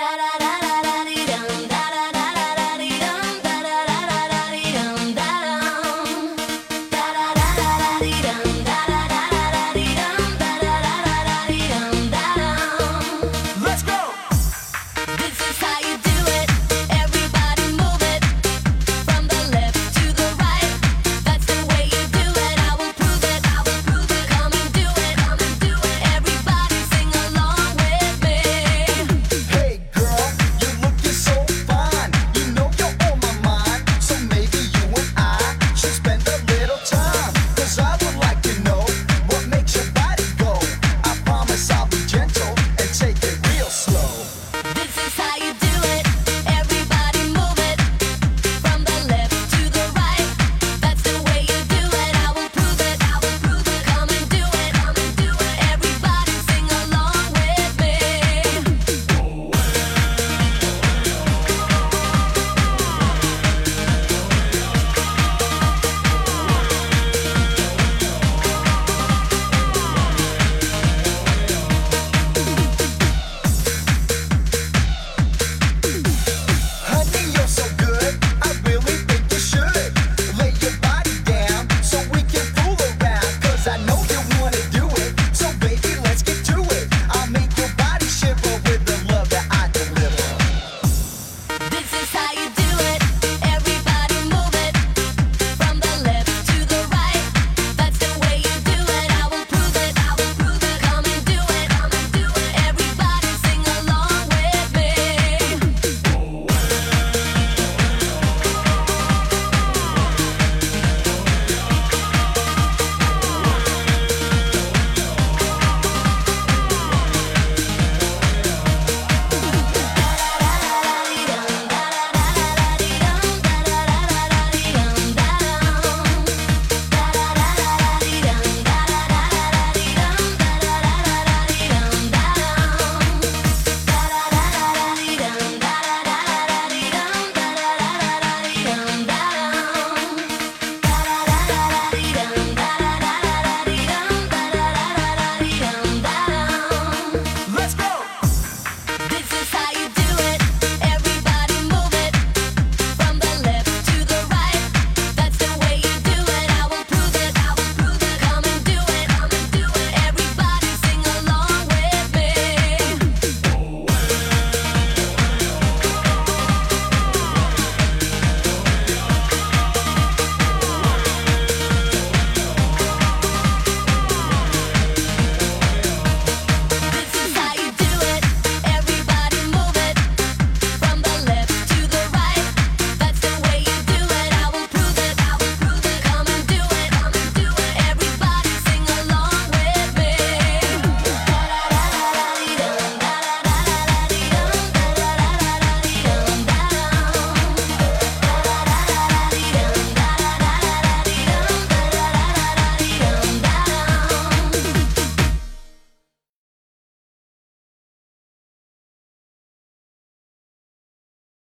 da da da